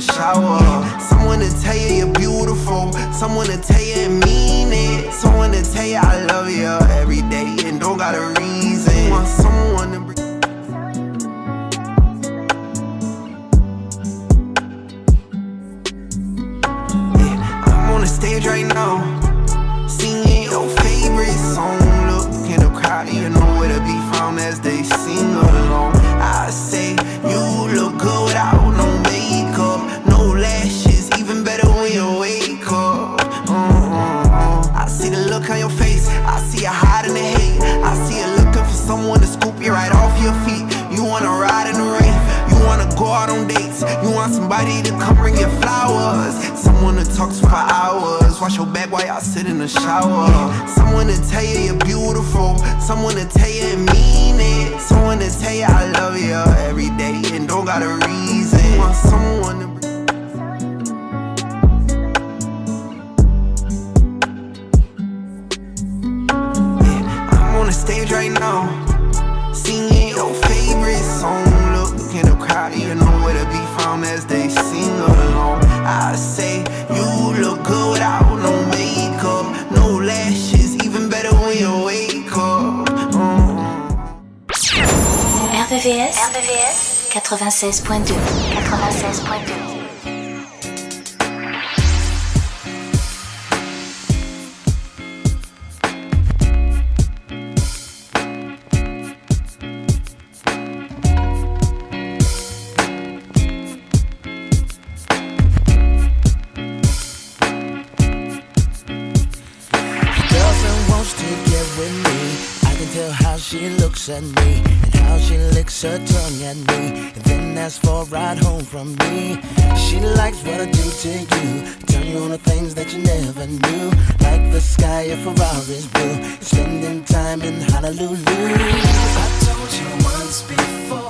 shower. Someone to tell you you're beautiful. Someone to tell you and mean it. Someone to tell you I love you every day and don't got a reason. Want someone at me, then asks for a ride home from me. She likes what I do to you, turn you on to things that you never knew, like the sky of Ferrari's blue, spending time in Honolulu. I told you once before.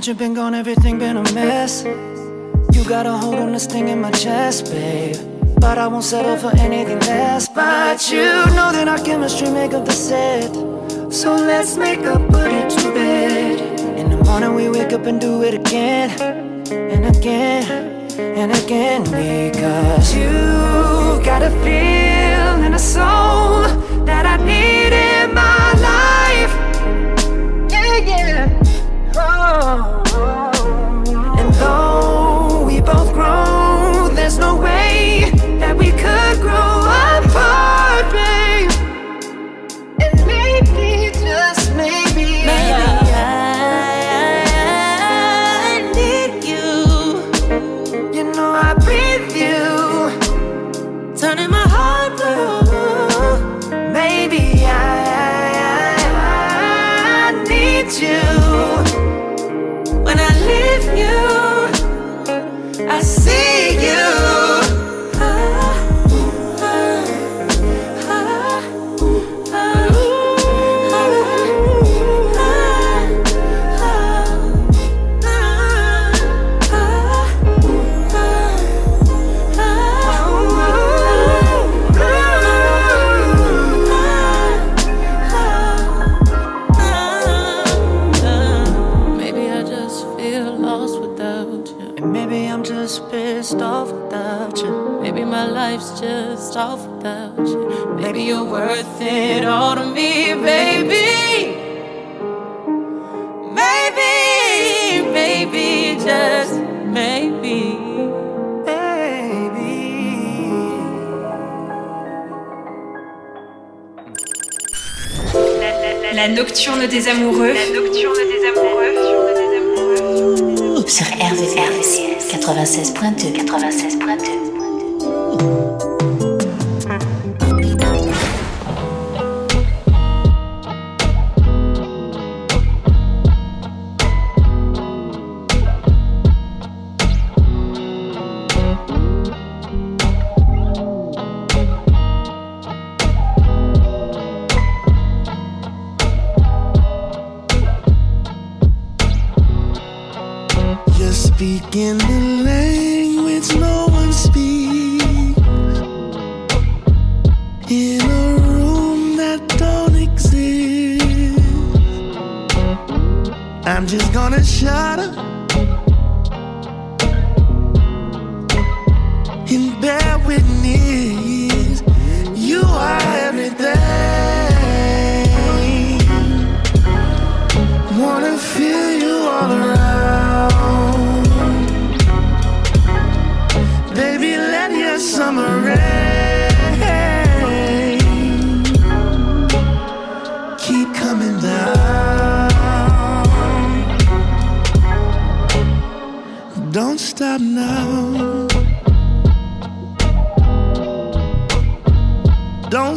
Since you've been gone, everything been a mess. You got a hold on this thing in my chest, babe. But I won't settle for anything less. But you know that our chemistry make of the set. So let's make up, put it to bed. In the morning we wake up and do it again and again and again because you've got a feel and a soul that I need in my life. Yeah, yeah. Oh. Off without you. Maybe you're worth it all to me, baby. Maybe, maybe, just maybe. Baby. La nocturne des amoureux. La nocturne des amoureux. Sur RVVS 96.2 96.2 Don't stop now. Don't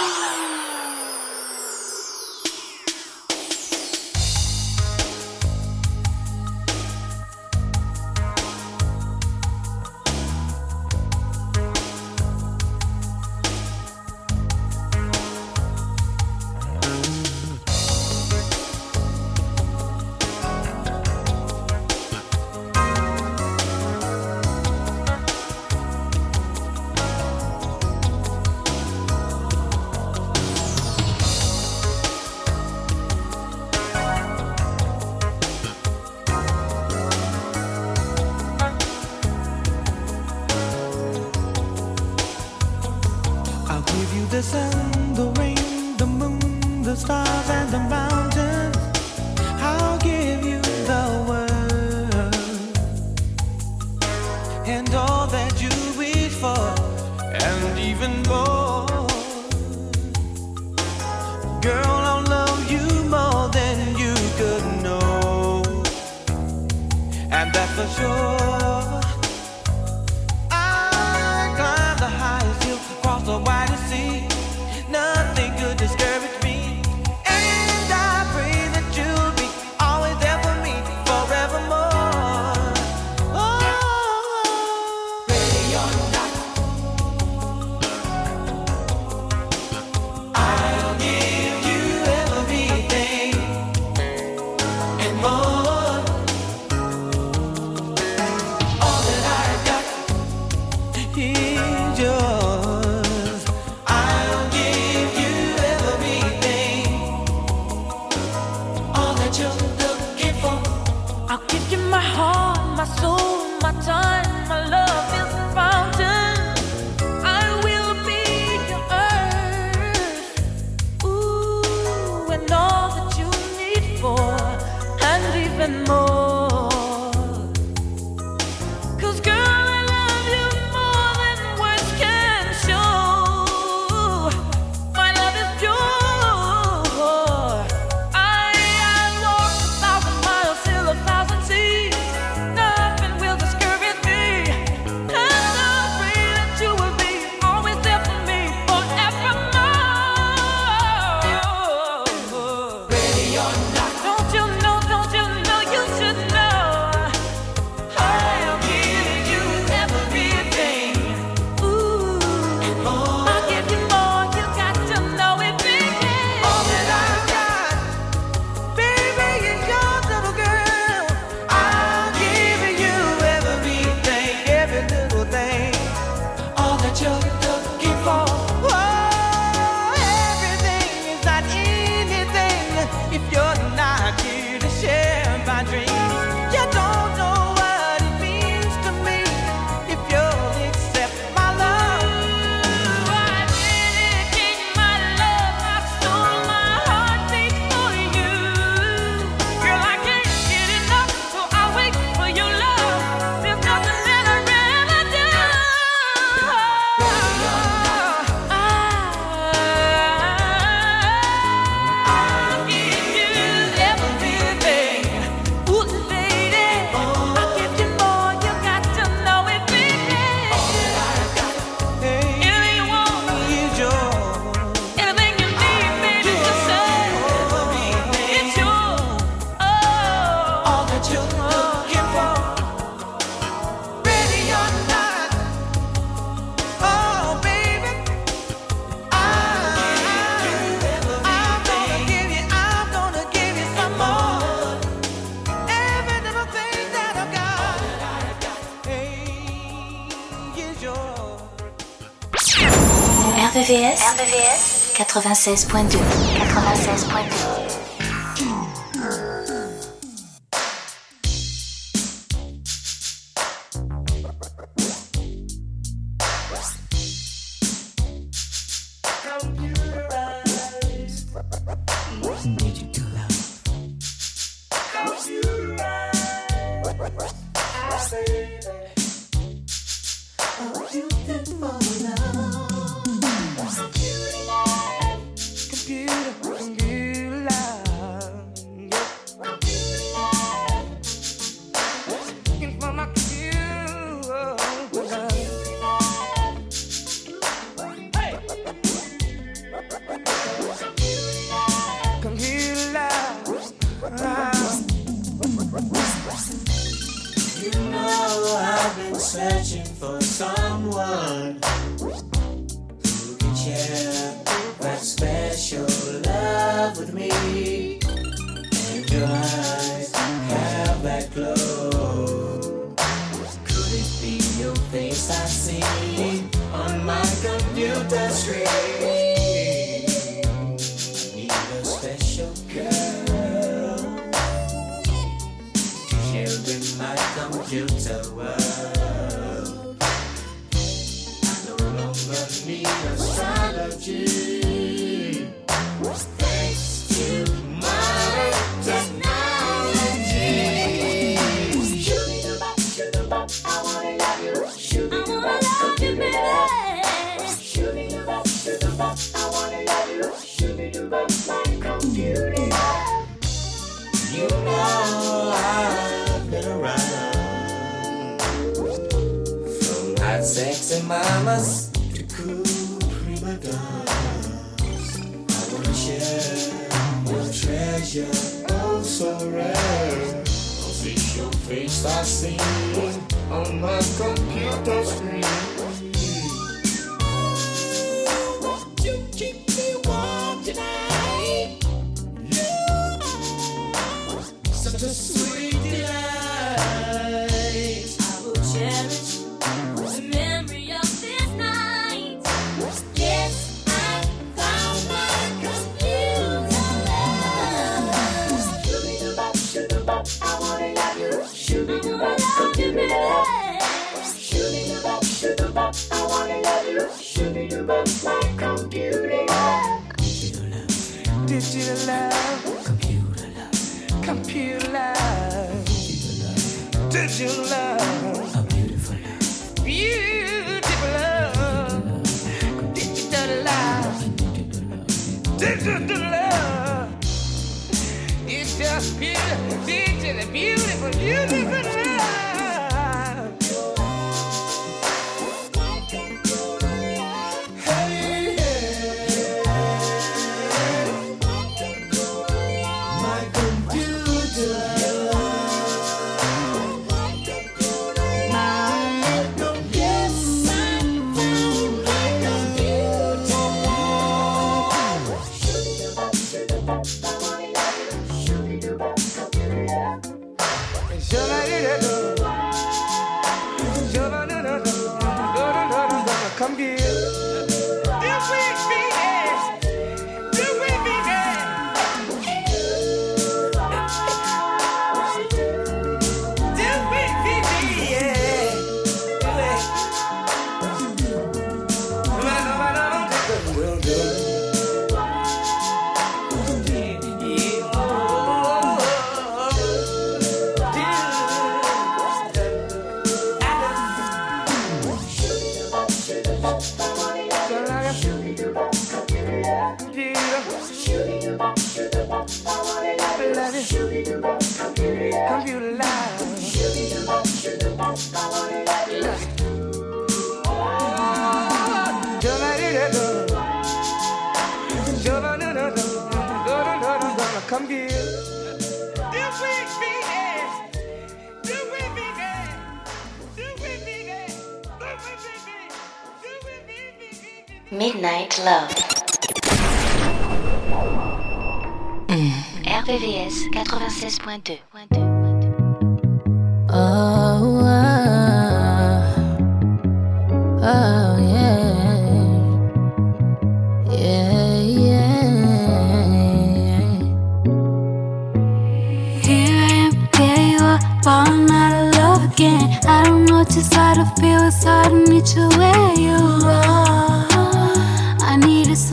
RVVS, RVVS 96.2 96.2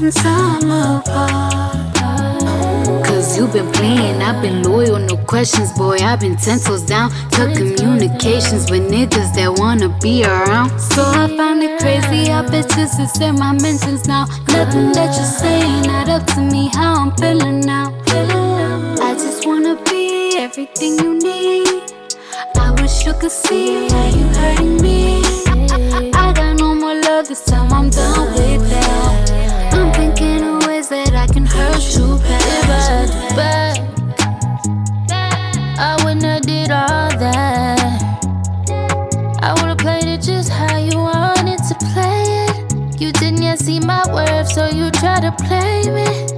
apart. Cause you've been playing, I've been loyal, no questions, boy. I've been ten toes down to communications with niggas that wanna be around. So I find it crazy, I bet you since my mentions now. Nothing that you're saying, not up to me, how I'm feeling now. I just wanna be everything you need. I wish you could see how you hurting me. I, I, I got no more love this time, I'm done play with.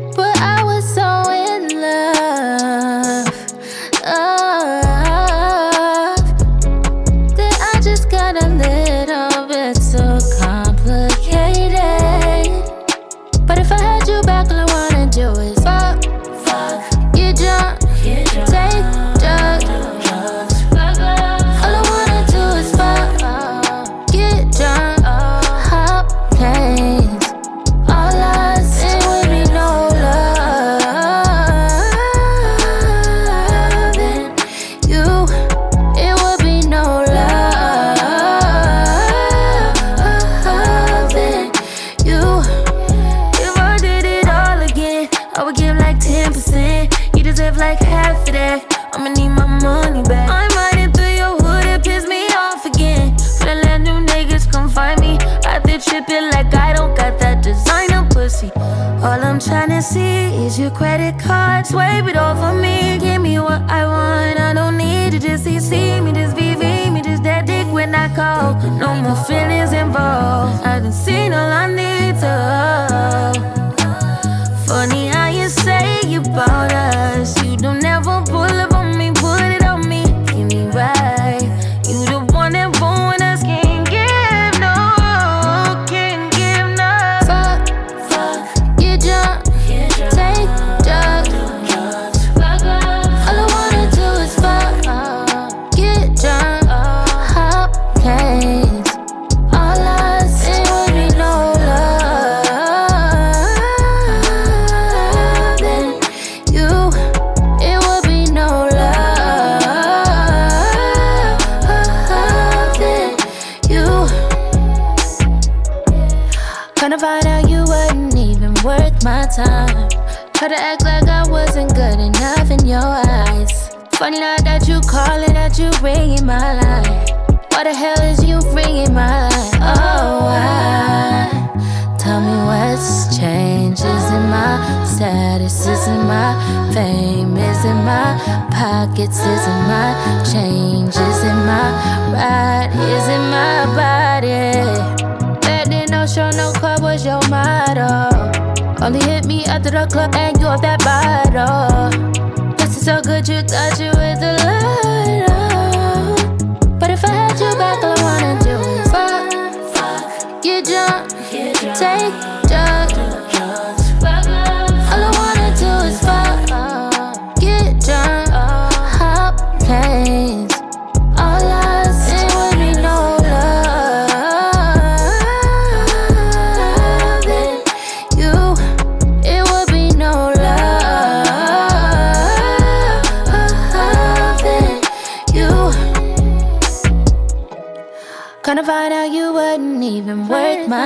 Call. No more feelings involved. I done seen all I need to. Funny how you say you bought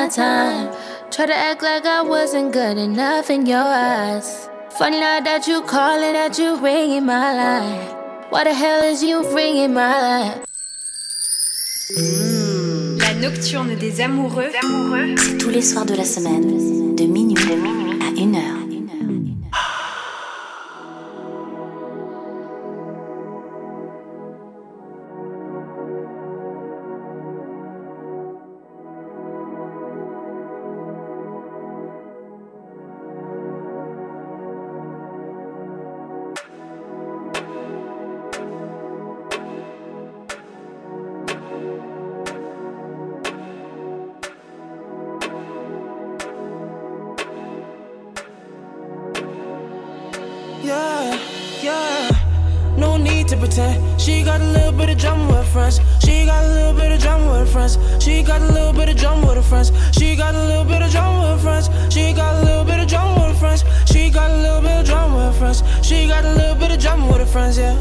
my time. Try to act like I wasn't good enough in your eyes. Funny now that you calling, that you ringing my line. Why the hell is you ringing my line? La nocturne des amoureux. C'est tous les soirs de la semaine, de friends, yeah.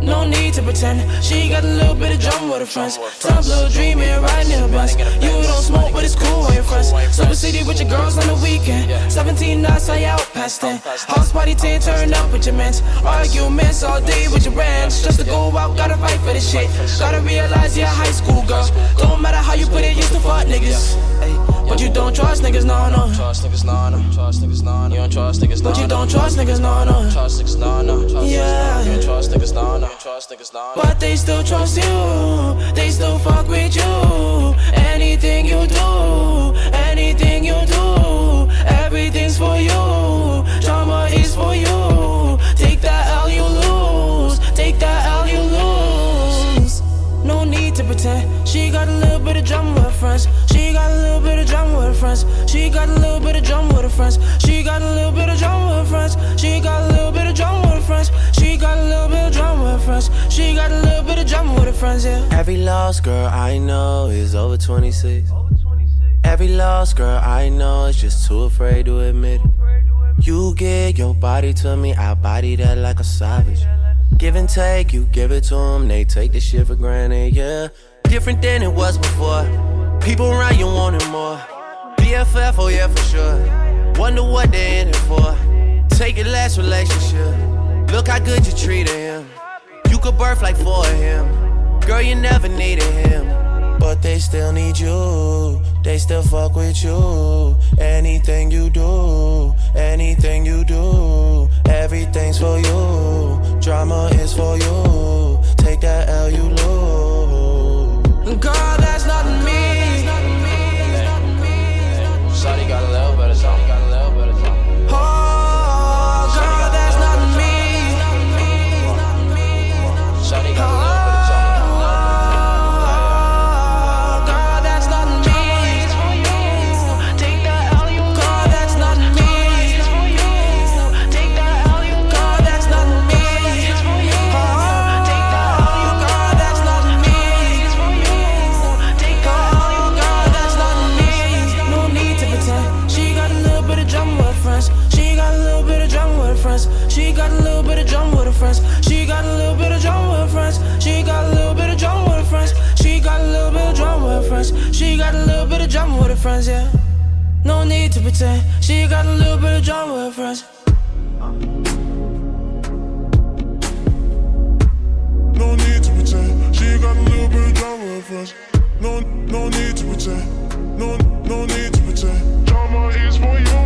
No need to pretend. She got a little bit of drama with her friends. Top little dreaming, riding in bus. You don't smoke, but it's cool with your friends. Super city with your girls on the weekend. 17 nights, I out past 10. House party 10, turn up with your mans. Arguments all day with your ranch. Just to go out, gotta fight for this shit. Gotta realize you're a high school girl. Don't matter how you put it, used to fuck niggas. But you don't trust niggas, no, no. Trust niggas, no, no. Trust niggas, no, no. You don't trust niggas, no, But you don't trust niggas, no, no. Trust niggas, no, no. Yeah. You don't trust niggas, no, no. Trust niggas, no, no. But they still trust you. They still fuck with you. Anything you do, anything you do, everything's for you. Drama is for you. Take that L, you lose. Take that L, you lose. No need to pretend. She got a little bit of drama with friends. Of drama with her friends. She got a little bit of drama with her friends. She got a little bit of drama with her friends. She got a little bit of drama with her friends. She got a little bit of drama with her friends. She got a little bit of drama with her friends, yeah. Every lost girl I know is over 26. Every lost girl I know is just too afraid to admit it. You give your body to me, I body that like a savage. Give and take, you give it to them, they take the shit for granted, yeah. Different than it was before. People around you wanting more. BFF, oh yeah, for sure. Wonder what they in it for. Take your last relationship. Look how good you treated him. You could birth like four of him. Girl, you never needed him. But they still need you. They still fuck with you. Anything you do, anything you do, everything's for you. Drama is for you. Take that L you lose. Girl, that's not me. Friends. She got a little bit of drama with her friends. She got a little bit of drama with her friends. She got a little bit of drama with her friends. She got a little bit of drama with her friends. She got a little bit of drama with her friends, yeah. No need to pretend. She got a little bit of drama with her friends. No need to pretend. She got a little bit of drama with her friends. No, no need to pretend. No, no need to pretend. Drama is for you.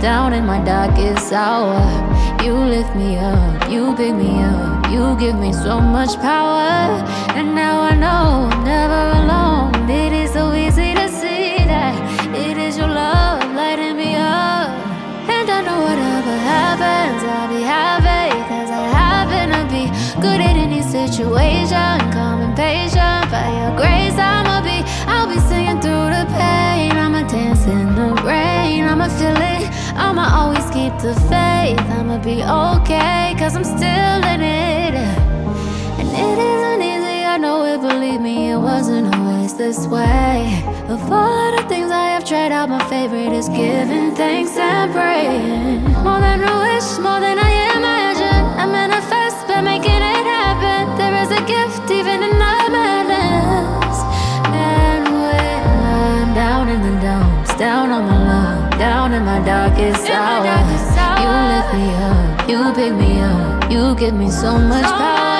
down in my darkest hour. You lift me up, you pick me up, you give me so much power. And now I know I'm never alone. It is so easy to see that it is your love lighting me up. And I know whatever happens, I'll be happy. Cause I happen to be good at any situation. Calm and patient, by your grace, I'ma be. I'll be singing through the pain. I'ma dance in the rain. I'ma feel it. I'ma always keep the faith. I'ma be okay, cause I'm still in it. And it isn't easy, I know it, believe me, it wasn't always this way. Of all the things I have tried out, my favorite is giving thanks and praying. More than a wish, more than I imagine. I manifest by making it happen. There is a gift even in the madness. And when I'm down in the dumps, down on my down in my darkest hour, you lift me up, you pick me up, you give me so much power.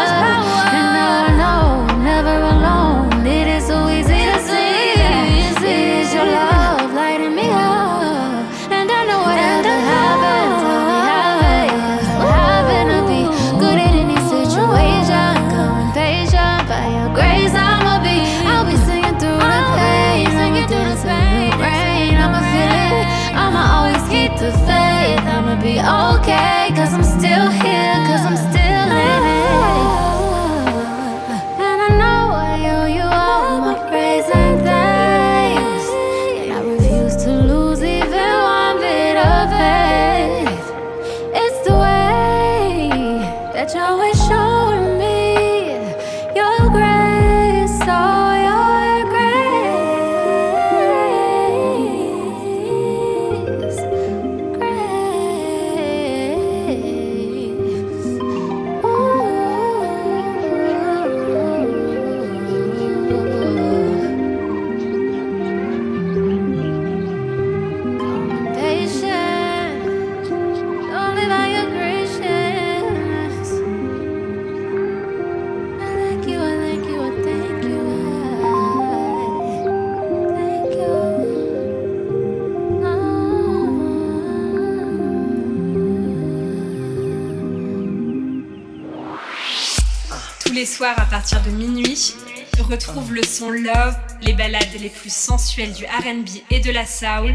Soirs à partir de minuit, retrouve le son Love, les ballades les plus sensuelles du RB et de la soul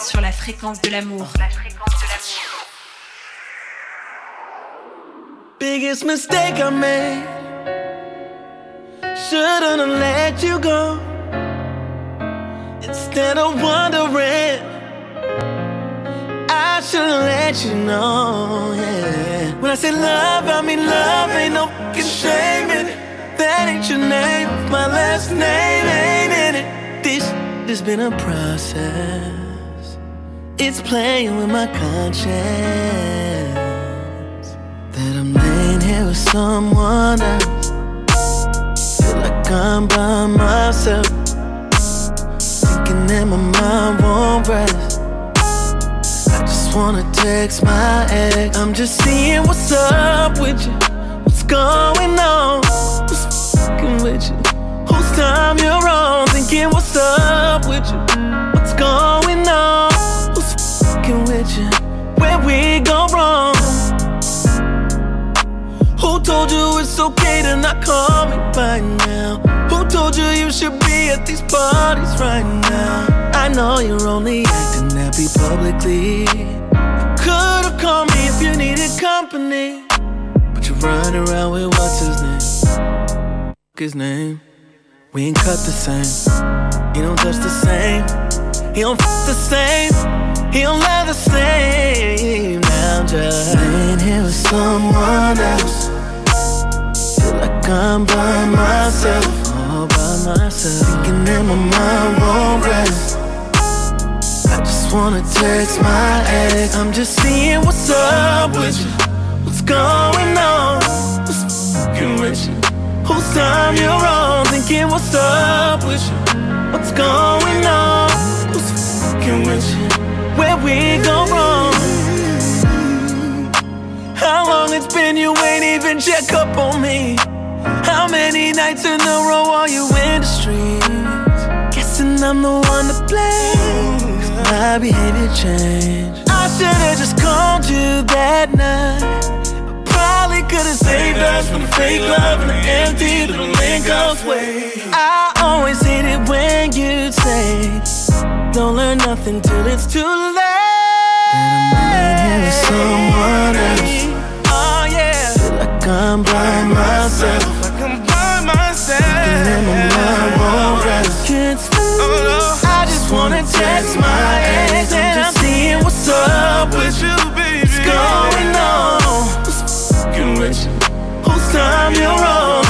sur la fréquence de l'amour. Biggest mistake I made. Shouldn't have let you go. Instead of wondering, I should've let you know. Yeah. When I say love, I mean love. Ain't no fucking shame in it. That ain't your name. My last name ain't in it. This has been a process. It's playing with my conscience that I'm laying here with someone else. Feel like I'm by myself, thinking that my mind won't rest. I just wanna text my ex. I'm just seeing what's up with you, going on, what's fucking with you, whose time you're on, thinking what's up with you, what's going on, who's fucking with you, where we go wrong. Who told you it's okay to not call me by now? Who told you you should be at these parties right now? I know you're only acting happy publicly. You could've called me if you needed company. Running around with what's his name? His name. We ain't cut the same. He don't touch the same. He don't f the same. He don't love the same. Now I'm just laying here with someone else. Feel like I'm by myself, all by myself. Thinking that my mind won't rest. I just wanna text my ex. I'm just seeing what's up with you. Going on? With you? Whose time you're on? Thinking what's up with you? What's going on? Who's fucking with you? Where we go wrong? How long it's been you ain't even check up on me? How many nights in a row are you in the streets? Guessing I'm the one to blame. 'cause My behavior changed. I should've just called you that night. Could've saved us from the fake love and the empty little link way. I always hate it when you say, Don't learn nothing till it's too late. That I'm with someone else. Oh yeah. Feel like I'm by myself. Like I'm by myself. That my mind won't rest. Can't sleep. Oh, I just wanna text my ex and I'm seeing what's up with you, baby. What's going on? You? Whose time you're on?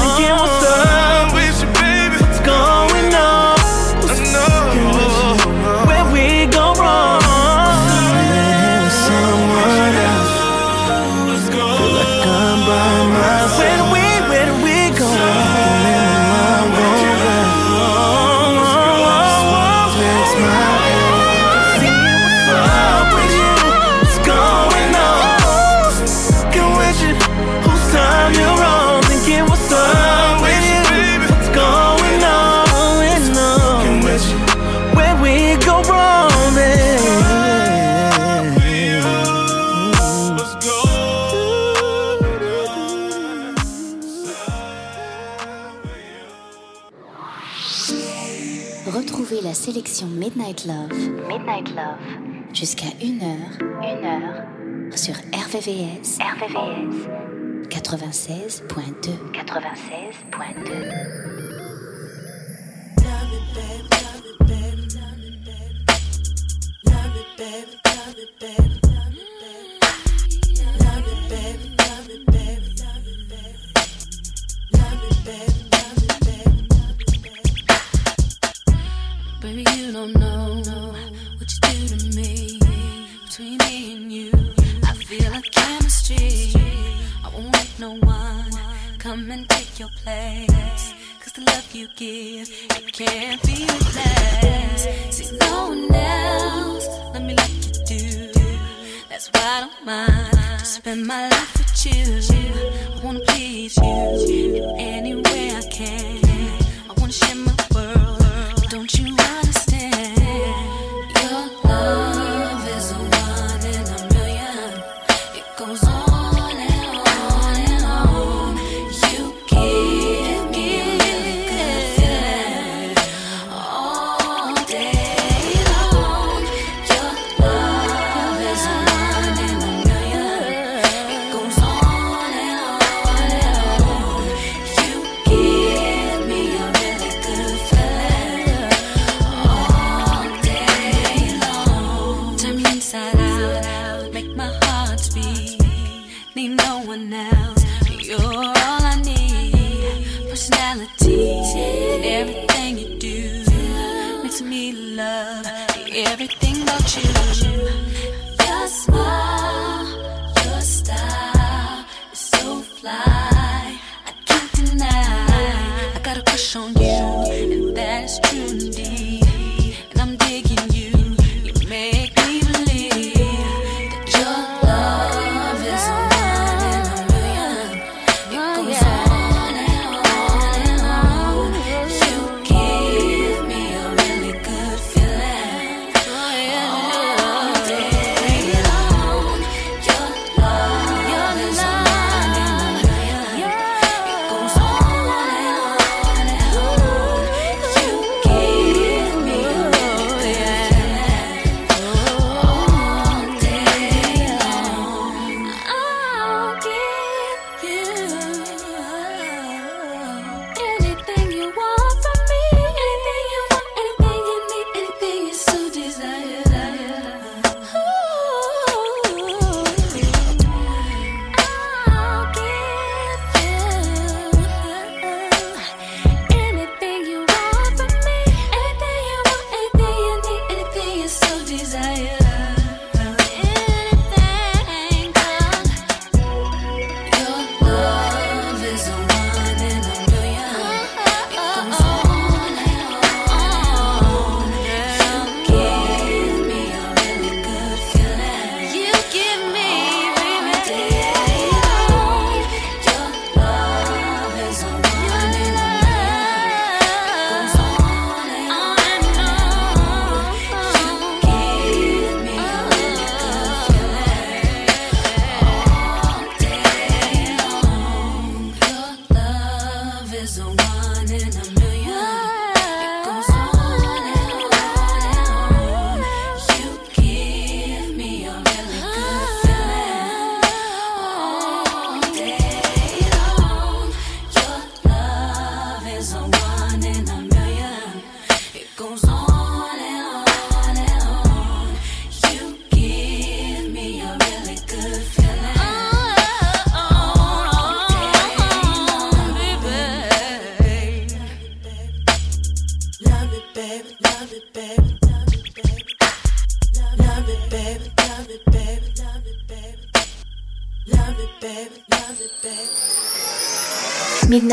96.2 96.2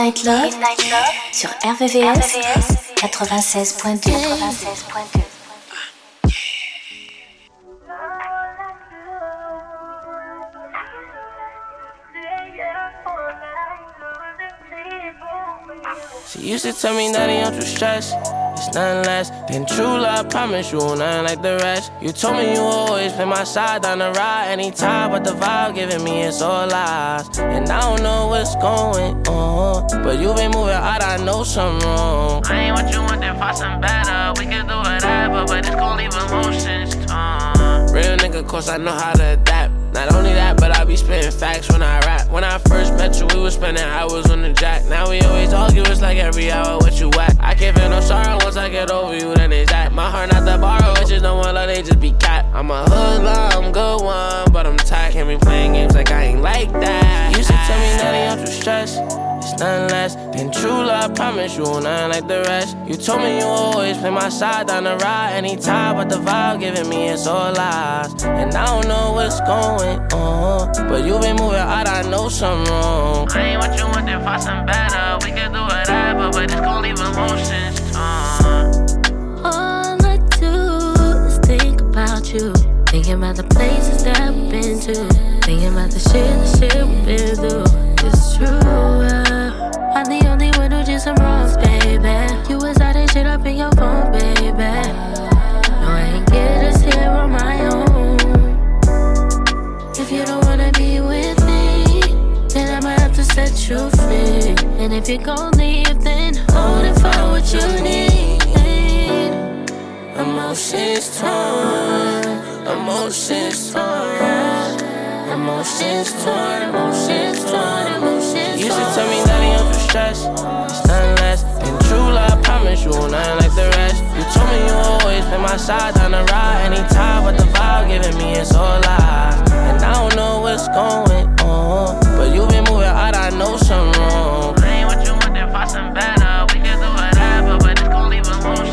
Midnight Love, sur RVVS, RVVS 96.2. 96.2. She used to tell me, nothing less than true love. Promise you nothing like the rest. You told me you always play my side down the ride anytime, but the vibe giving me it's all lies. And I don't know what's going on, but you been moving out. I know something wrong. I ain't what you want, then find something better. We can do whatever, but it's gon' leave emotions torn. Real nigga, cause I know how to adapt. Not only that, but I be spitting facts when I. When I first met you, we was spending hours on the jack. Now we always argue, it's like every hour what you at. I can't feel no sorrow once I get over you, then it's that. My heart not the borrow, it's just no one love, they just be cat. I'm a hoodlum, good one, but I'm tired. Can't be playing games like I ain't like that. You should tell me that ain't don't you stress. It's nothing less than true love. Promise you nothing like the rest. You told me you always play my side down the ride anytime, but the vibe giving me it's all lies. And I don't know what's going on, but you been moving out. I know something wrong. I ain't what you want, then find something better. We can do whatever, but it's gon' leave emotions torn. All I do is think about you. Thinking about the places that we've been to. Thinking about the shit, the shit we've been through. It's true. I'm the only one who did some wrongs, baby. You was out and shit up in your phone, baby. No, I ain't get us here on my own. If you don't wanna be with me, then I'ma have to set you free. And if you gon' leave, then hold it for what you need. Emotions torn, emotions torn, emotions torn, emotions torn, emotions torn. You used to tell me that ain't don't stress. It's nothing less than true love. I Promise you nothing like the rest. You told me you always been my side down the ride anytime, but the vibe giving me it's all lies. And I don't know what's going on, but you been moving out. I know something wrong. I ain't what you want, then find something better. We can do whatever, but it's gon' leave emotions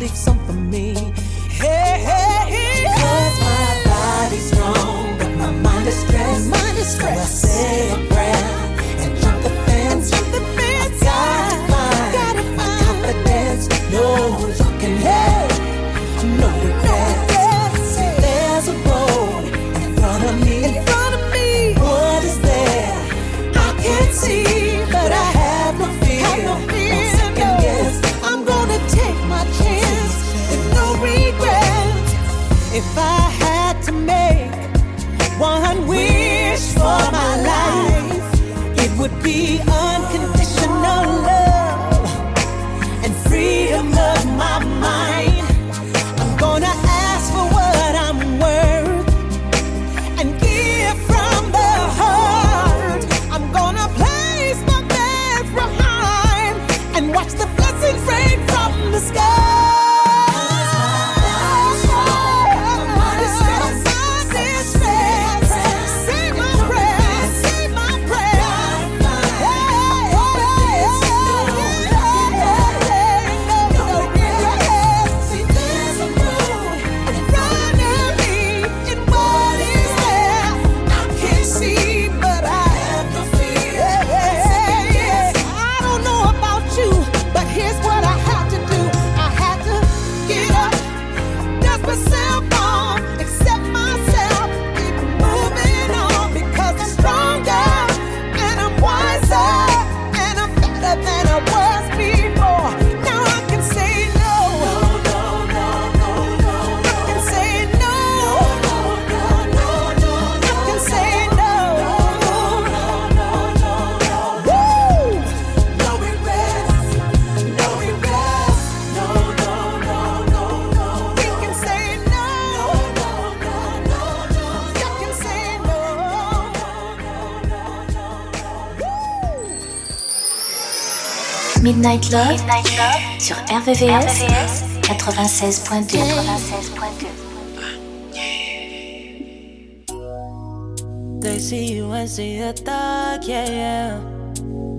leave something for me. Midnight Love, Midnight Love sur RVVS, RVVS 96.2. 96.2. They see you and see the dark, yeah, yeah.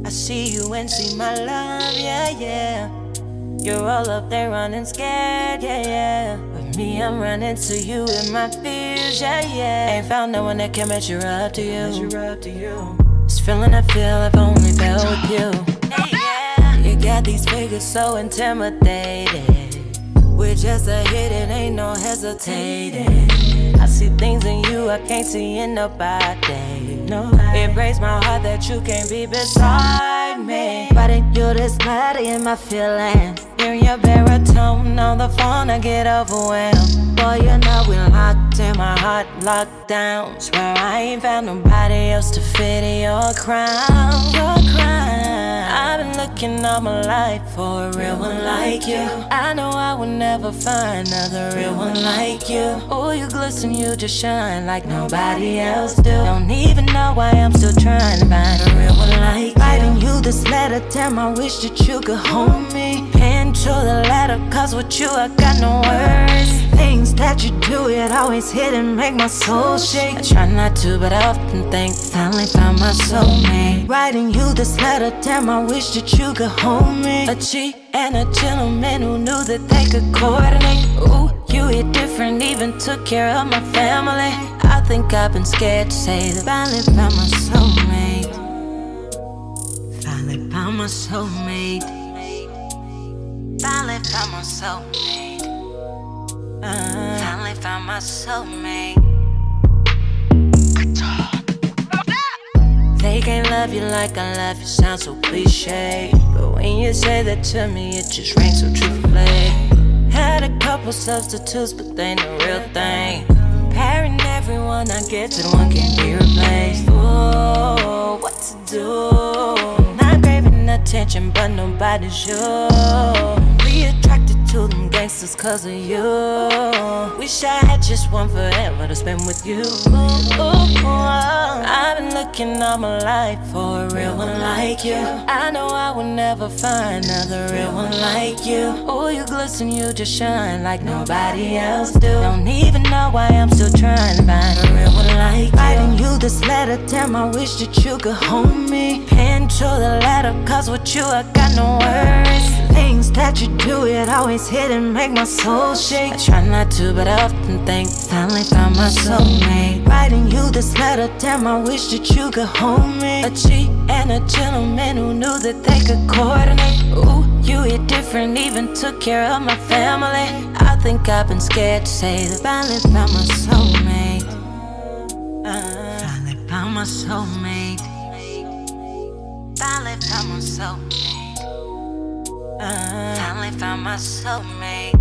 I see you and see my love, yeah, yeah. You're all up there running scared, yeah, yeah. But me, I'm running to you in my fears, yeah, yeah. Ain't found no one that can measure up to you. This feeling I feel I've only felt with you. Got these figures so intimidated. We're just a hit and ain't no hesitating. I see things in you I can't see in nobody. nobody. It breaks my heart that you can't be beside me. Why did you this mighty in my feelings? Hearing your baritone on the phone, I get overwhelmed. Boy, you know we're locked in my heart, locked down. Swear I ain't found nobody else to fit in your crown. Your crown. I've been looking all my life for a real one like you. I know I will never find another real one like you. Oh, you glisten, you just shine like nobody else do. Don't even know why I'm still trying to find a real one like you. Writing you this letter, damn, I wish that you could hold me. To the letter, cause with you I got no words. Things that you do, it always hit and make my soul shake. I try not to, but I often think, finally found my soulmate. Writing you this letter, damn, I wish that you could hold me. A G and a gentleman who knew that they could coordinate. Ooh, you hit different, even took care of my family. I think I've been scared to say that finally found my soulmate. Finally found my soulmate. Finally found my soulmate. Uh, finally found my soulmate. They can't love you like I love you, sounds so cliche. But when you say that to me, it just rings so truthfully. Had a couple substitutes, but they ain't the real thing. Comparing everyone I get to one can be replaced. Ooh, what to do? Not craving attention, but nobody's sure. We attracted to them gangsters cause of you. Wish I had just one forever to spend with you. I've been looking all my life for a real one like you. I know I will never find another real one like you. Oh, you glisten, you just shine like nobody else do. Don't even know why I'm still trying to find a real one like you. Writing you this letter, damn, I wish that you could hold me. Pen to the letter, cause with you I got no words. Things that you do, it always hit and make my soul shake. I try not to, but I often think, finally found my soulmate. Writing you this letter, damn, I wish that you could hold me. A G and a gentleman who knew that they could coordinate. Ooh, you hit different, even took care of my family. I think I've been scared to say that finally found my soulmate. Finally found my soulmate. Finally found my soulmate. Finally found my soulmate.